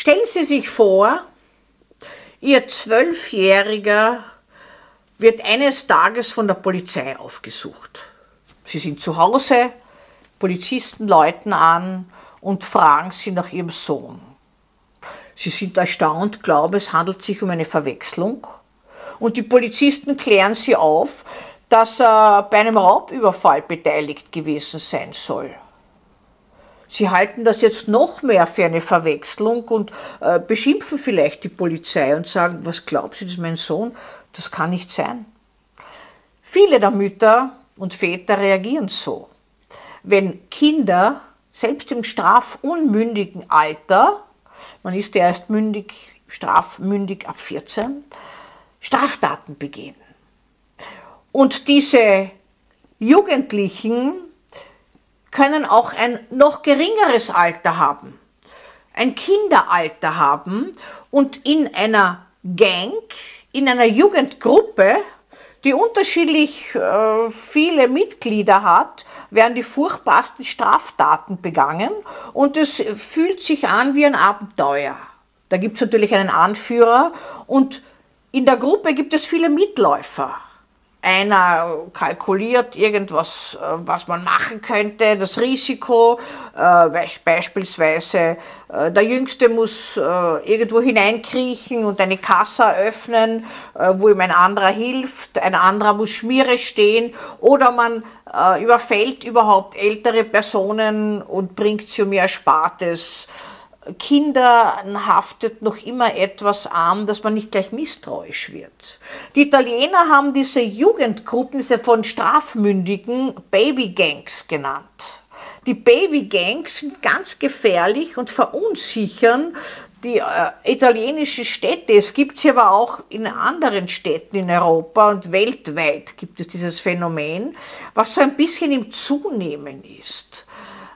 Stellen Sie sich vor, Ihr Zwölfjähriger wird eines Tages von der Polizei aufgesucht. Sie sind zu Hause, Polizisten läuten an und fragen Sie nach Ihrem Sohn. Sie sind erstaunt, glauben, es handelt sich um eine Verwechslung. Und die Polizisten klären Sie auf, dass er bei einem Raubüberfall beteiligt gewesen sein soll. Sie halten das jetzt noch mehr für eine Verwechslung und äh, beschimpfen vielleicht die Polizei und sagen, was glaubt sie, das ist mein Sohn? Das kann nicht sein. Viele der Mütter und Väter reagieren so. Wenn Kinder, selbst im strafunmündigen Alter, man ist ja erst mündig, strafmündig ab 14, Straftaten begehen. Und diese Jugendlichen können auch ein noch geringeres Alter haben, ein Kinderalter haben und in einer Gang, in einer Jugendgruppe, die unterschiedlich äh, viele Mitglieder hat, werden die furchtbarsten Straftaten begangen und es fühlt sich an wie ein Abenteuer. Da gibt es natürlich einen Anführer und in der Gruppe gibt es viele Mitläufer. Einer kalkuliert irgendwas, äh, was man machen könnte, das Risiko, äh, beispielsweise äh, der Jüngste muss irgendwo hineinkriechen und eine Kasse öffnen, wo ihm ein anderer hilft, ein anderer muss Schmiere stehen oder man überfällt überhaupt ältere Personen und bringt sie um ihr Erspartes Kindern haftet noch immer etwas an, dass man nicht gleich misstrauisch wird. Die Italiener haben diese Jugendgruppen, diese von Strafmündigen Babygangs genannt. Die Babygangs sind ganz gefährlich und verunsichern die äh, italienischen Städte. Es gibt sie aber auch in anderen Städten in Europa und weltweit gibt es dieses Phänomen, was so ein bisschen im Zunehmen ist.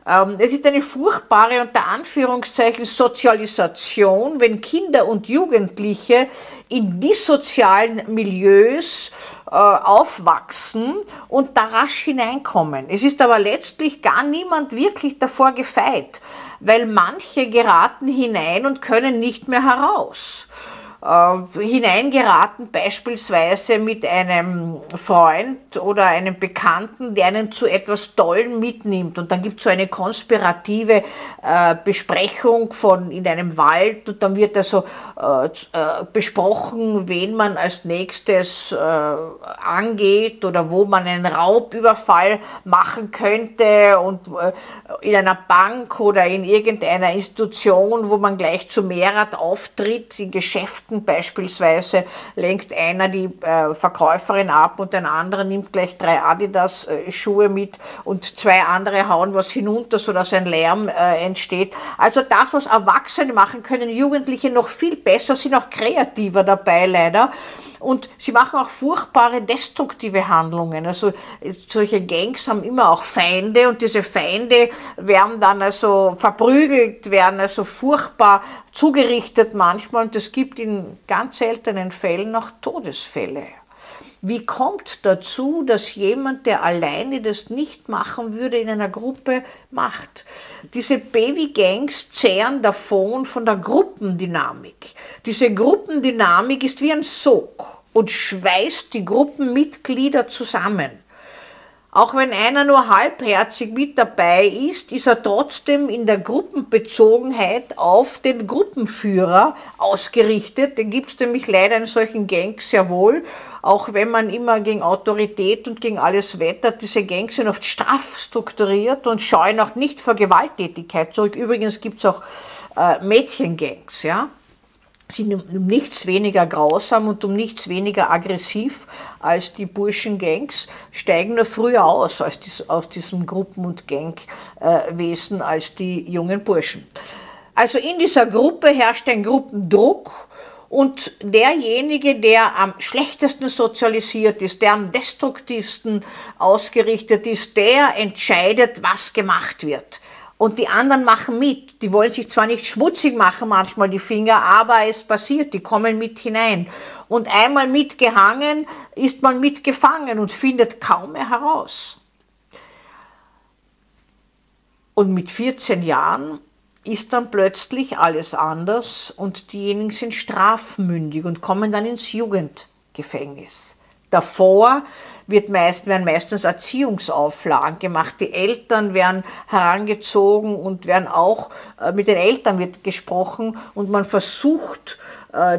Ähm, es ist eine furchtbare unter Anführungszeichen Sozialisation, wenn Kinder und Jugendliche in dissozialen Milieus äh, aufwachsen und da rasch hineinkommen. Es ist aber letztlich gar niemand wirklich davor gefeit, weil manche geraten hinein und können nicht mehr heraus hineingeraten, beispielsweise mit einem Freund oder einem Bekannten, der einen zu etwas Tollen mitnimmt. Und dann gibt es so eine konspirative äh, Besprechung von in einem Wald und dann wird also äh, äh, besprochen, wen man als nächstes äh, angeht oder wo man einen Raubüberfall machen könnte und äh, in einer Bank oder in irgendeiner Institution, wo man gleich zu Mehrat auftritt, in Geschäften Produkten beispielsweise lenkt einer die äh, Verkäuferin ab und ein anderer nimmt gleich drei Adidas-Schuhe mit und zwei andere hauen was hinunter, sodass ein Lärm äh, entsteht. Also das, was Erwachsene machen können, Jugendliche noch viel besser, sind auch kreativer dabei leider. Und sie machen auch furchtbare destruktive Handlungen. Also solche Gangs haben immer auch Feinde und diese Feinde werden dann also verprügelt, werden also furchtbar zugerichtet manchmal und es gibt in ganz seltenen Fällen auch Todesfälle. Wie kommt dazu, dass jemand, der alleine das nicht machen würde, in einer Gruppe macht? Diese Baby-Gangs zehren davon von der Gruppendynamik. Diese Gruppendynamik ist wie ein Sog und schweißt die Gruppenmitglieder zusammen. Auch wenn einer nur halbherzig mit dabei ist, ist er trotzdem in der Gruppenbezogenheit auf den Gruppenführer ausgerichtet. Den gibt es nämlich leider in solchen Gangs sehr wohl. Auch wenn man immer gegen Autorität und gegen alles wettert, diese Gangs sind oft straff strukturiert und scheuen auch nicht vor Gewalttätigkeit zurück. Übrigens gibt es auch äh, Mädchengangs, ja sind um nichts weniger grausam und um nichts weniger aggressiv als die Burschengangs, steigen nur früher aus, dies, aus diesem Gruppen- und Gangwesen äh, als die jungen Burschen. Also in dieser Gruppe herrscht ein Gruppendruck und derjenige, der am schlechtesten sozialisiert ist, der am destruktivsten ausgerichtet ist, der entscheidet, was gemacht wird und die anderen machen mit. Die wollen sich zwar nicht schmutzig machen manchmal die Finger, aber es passiert, die kommen mit hinein. Und einmal mitgehangen ist man mitgefangen und findet kaum mehr heraus. Und mit 14 Jahren ist dann plötzlich alles anders und diejenigen sind strafmündig und kommen dann ins Jugendgefängnis. Davor wird meist, werden meistens Erziehungsauflagen gemacht. Die Eltern werden herangezogen und werden auch äh, mit den Eltern wird gesprochen und man versucht,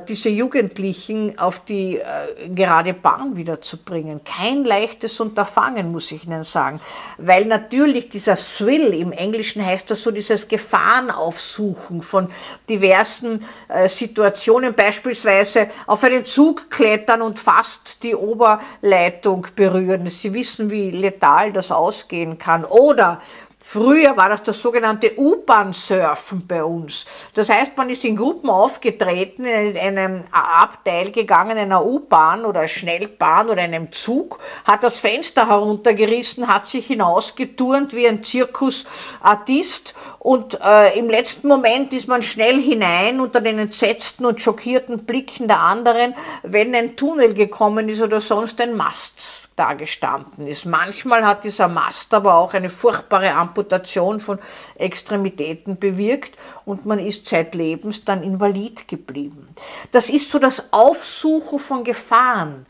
diese Jugendlichen auf die äh, gerade Bahn wiederzubringen. Kein leichtes Unterfangen, muss ich Ihnen sagen, weil natürlich dieser Thrill, im Englischen heißt das so dieses Gefahrenaufsuchen von diversen äh, Situationen, beispielsweise auf einen Zug klettern und fast die Oberleitung berühren. Sie wissen, wie letal das ausgehen kann. Oder Früher war das das sogenannte U-Bahn-Surfen bei uns. Das heißt, man ist in Gruppen aufgetreten, in einem Abteil gegangen, einer U-Bahn oder Schnellbahn oder einem Zug, hat das Fenster heruntergerissen, hat sich hinausgeturnt wie ein Zirkusartist und äh, im letzten Moment ist man schnell hinein unter den entsetzten und schockierten Blicken der anderen, wenn ein Tunnel gekommen ist oder sonst ein Mast dagestanden ist. Manchmal hat dieser Mast aber auch eine furchtbare Amputation von Extremitäten bewirkt und man ist zeitlebens dann invalid geblieben. Das ist so das Aufsuchen von Gefahren.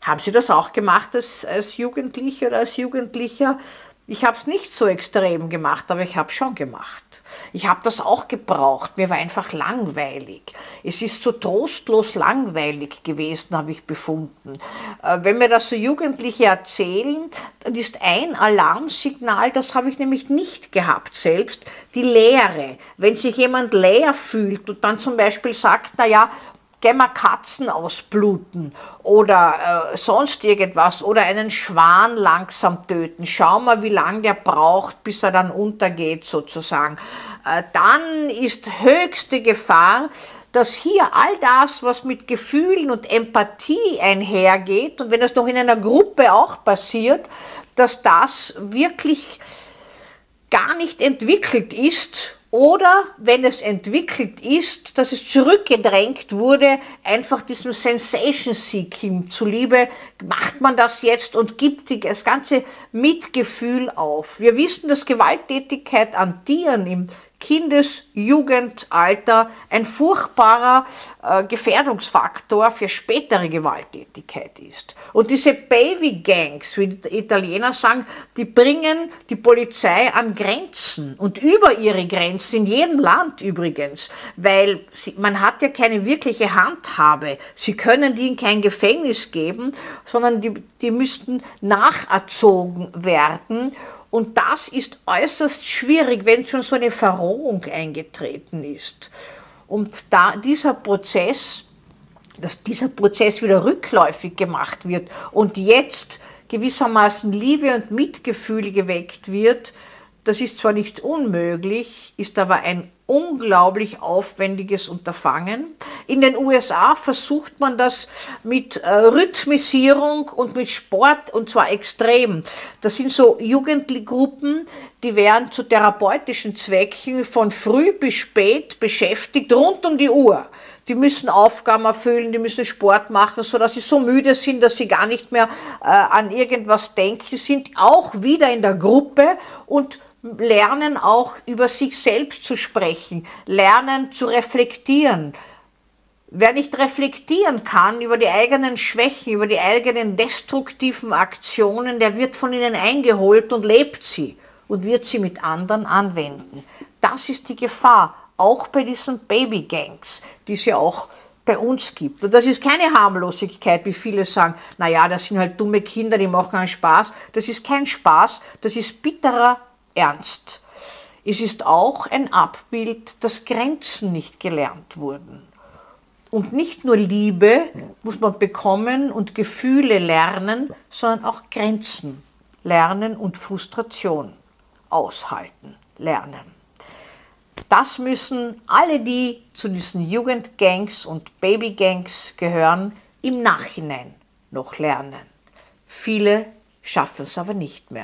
Haben Sie das auch gemacht als, als Jugendlicher oder als Jugendlicher? Ich habe es nicht so extrem gemacht, aber ich habe schon gemacht. Ich habe das auch gebraucht. Mir war einfach langweilig. Es ist so trostlos langweilig gewesen, habe ich befunden. Äh, wenn mir das so Jugendliche erzählen, dann ist ein Alarmsignal, das habe ich nämlich nicht gehabt selbst, die Leere. Wenn sich jemand leer fühlt und dann zum Beispiel sagt, na ja, gehen wir Katzen ausbluten oder äh, sonst irgendwas oder einen Schwan langsam töten. Schau mal, wie lange der braucht, bis er dann untergeht sozusagen. Äh, dann ist höchste Gefahr, dass hier all das, was mit Gefühlen und Empathie einhergeht, und wenn das doch in einer Gruppe auch passiert, dass das wirklich gar nicht entwickelt ist oder wenn es entwickelt ist, dass es zurückgedrängt wurde, einfach diesem Sensation Seeking zuliebe, macht man das jetzt und gibt das ganze Mitgefühl auf. Wir wissen, dass Gewalttätigkeit an Tieren im Kindes-, Jugendalter ein furchtbarer äh, Gefährdungsfaktor für spätere Gewalttätigkeit ist. Und diese Baby-Gangs, wie die Italiener sagen, die bringen die Polizei an Grenzen und über ihre Grenzen, in jedem Land übrigens, weil sie, man hat ja keine wirkliche Handhabe. Sie können die in kein Gefängnis geben, sondern die, die müssten nacherzogen werden und das ist äußerst schwierig, wenn schon so eine Verrohung eingetreten ist. Und da dieser Prozess, dass dieser Prozess wieder rückläufig gemacht wird und jetzt gewissermaßen Liebe und Mitgefühl geweckt wird, das ist zwar nicht unmöglich, ist aber ein unglaublich aufwendiges Unterfangen. In den USA versucht man das mit äh, Rhythmisierung und mit Sport und zwar extrem. Das sind so Jugendgruppen, die werden zu therapeutischen Zwecken von früh bis spät beschäftigt, rund um die Uhr. Die müssen Aufgaben erfüllen, die müssen Sport machen, sodass sie so müde sind, dass sie gar nicht mehr äh, an irgendwas denken, sind auch wieder in der Gruppe und lernen auch über sich selbst zu sprechen, lernen zu reflektieren. Wer nicht reflektieren kann über die eigenen Schwächen, über die eigenen destruktiven Aktionen, der wird von ihnen eingeholt und lebt sie und wird sie mit anderen anwenden. Das ist die Gefahr, auch bei diesen Babygangs, die es ja auch bei uns gibt. Und das ist keine Harmlosigkeit, wie viele sagen, naja, das sind halt dumme Kinder, die machen einen Spaß. Das ist kein Spaß, das ist bitterer ernst. Es ist auch ein Abbild, dass Grenzen nicht gelernt wurden. Und nicht nur Liebe muss man bekommen und Gefühle lernen, sondern auch Grenzen lernen und Frustration aushalten lernen. Das müssen alle, die zu diesen Jugendgangs und Babygangs gehören, im Nachhinein noch lernen. Viele schaffen es aber nicht mehr.